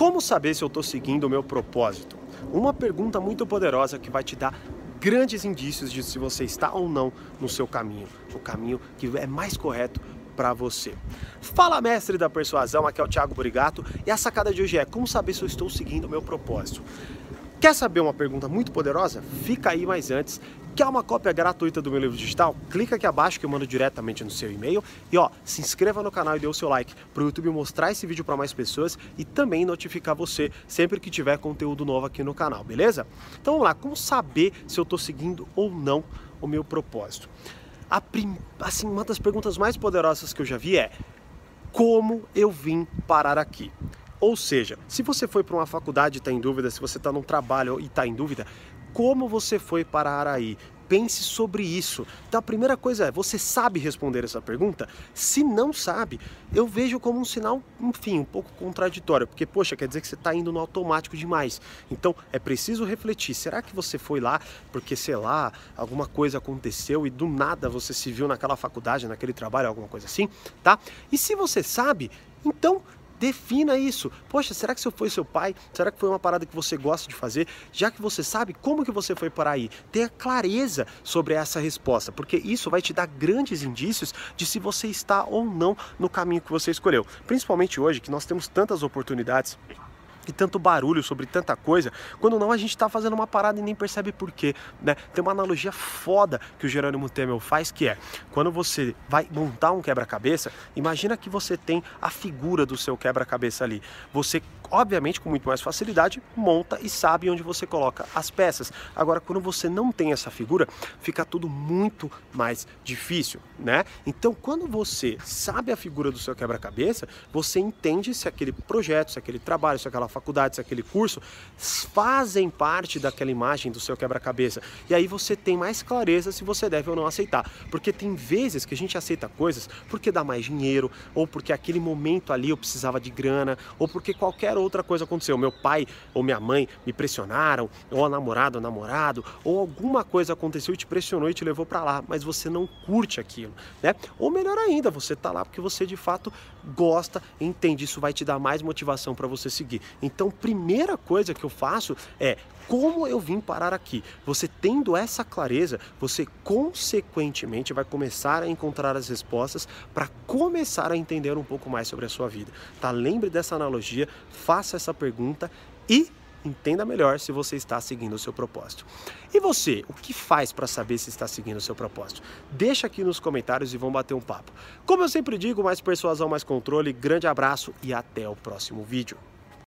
Como saber se eu estou seguindo o meu propósito? Uma pergunta muito poderosa que vai te dar grandes indícios de se você está ou não no seu caminho, o caminho que é mais correto para você. Fala mestre da persuasão, aqui é o Thiago Burigato e a sacada de hoje é como saber se eu estou seguindo o meu propósito. Quer saber uma pergunta muito poderosa? Fica aí, mas antes, quer uma cópia gratuita do meu livro digital? Clica aqui abaixo que eu mando diretamente no seu e-mail. E ó, se inscreva no canal e dê o seu like para o YouTube mostrar esse vídeo para mais pessoas e também notificar você sempre que tiver conteúdo novo aqui no canal, beleza? Então vamos lá, como saber se eu estou seguindo ou não o meu propósito? A prim... assim, uma das perguntas mais poderosas que eu já vi é como eu vim parar aqui? Ou seja, se você foi para uma faculdade e está em dúvida, se você está num trabalho e está em dúvida, como você foi parar aí? Pense sobre isso. Então a primeira coisa é, você sabe responder essa pergunta? Se não sabe, eu vejo como um sinal, enfim, um pouco contraditório, porque, poxa, quer dizer que você está indo no automático demais. Então é preciso refletir, será que você foi lá porque, sei lá, alguma coisa aconteceu e do nada você se viu naquela faculdade, naquele trabalho, alguma coisa assim, tá? E se você sabe, então Defina isso. Poxa, será que se foi seu pai? Será que foi uma parada que você gosta de fazer? Já que você sabe como que você foi para aí, tenha clareza sobre essa resposta, porque isso vai te dar grandes indícios de se você está ou não no caminho que você escolheu. Principalmente hoje que nós temos tantas oportunidades tanto barulho sobre tanta coisa, quando não a gente está fazendo uma parada e nem percebe por quê, né? Tem uma analogia foda que o Jerônimo Temel faz que é, quando você vai montar um quebra-cabeça, imagina que você tem a figura do seu quebra-cabeça ali. Você obviamente com muito mais facilidade monta e sabe onde você coloca as peças. Agora quando você não tem essa figura, fica tudo muito mais difícil, né? Então quando você sabe a figura do seu quebra-cabeça, você entende se aquele projeto, se aquele trabalho, se aquela faculdade, se aquele curso fazem parte daquela imagem do seu quebra-cabeça. E aí você tem mais clareza se você deve ou não aceitar. Porque tem vezes que a gente aceita coisas porque dá mais dinheiro, ou porque aquele momento ali eu precisava de grana, ou porque qualquer outra coisa aconteceu. Meu pai ou minha mãe me pressionaram, ou a namorada ou namorado, ou alguma coisa aconteceu e te pressionou e te levou para lá, mas você não curte aquilo, né? Ou melhor ainda, você tá lá porque você de fato gosta, entende, isso vai te dar mais motivação para você seguir. Então, primeira coisa que eu faço é como eu vim parar aqui. Você tendo essa clareza, você consequentemente vai começar a encontrar as respostas para começar a entender um pouco mais sobre a sua vida. Tá? Lembre dessa analogia, faça essa pergunta e entenda melhor se você está seguindo o seu propósito. E você, o que faz para saber se está seguindo o seu propósito? Deixa aqui nos comentários e vamos bater um papo. Como eu sempre digo, mais persuasão, mais controle. Grande abraço e até o próximo vídeo.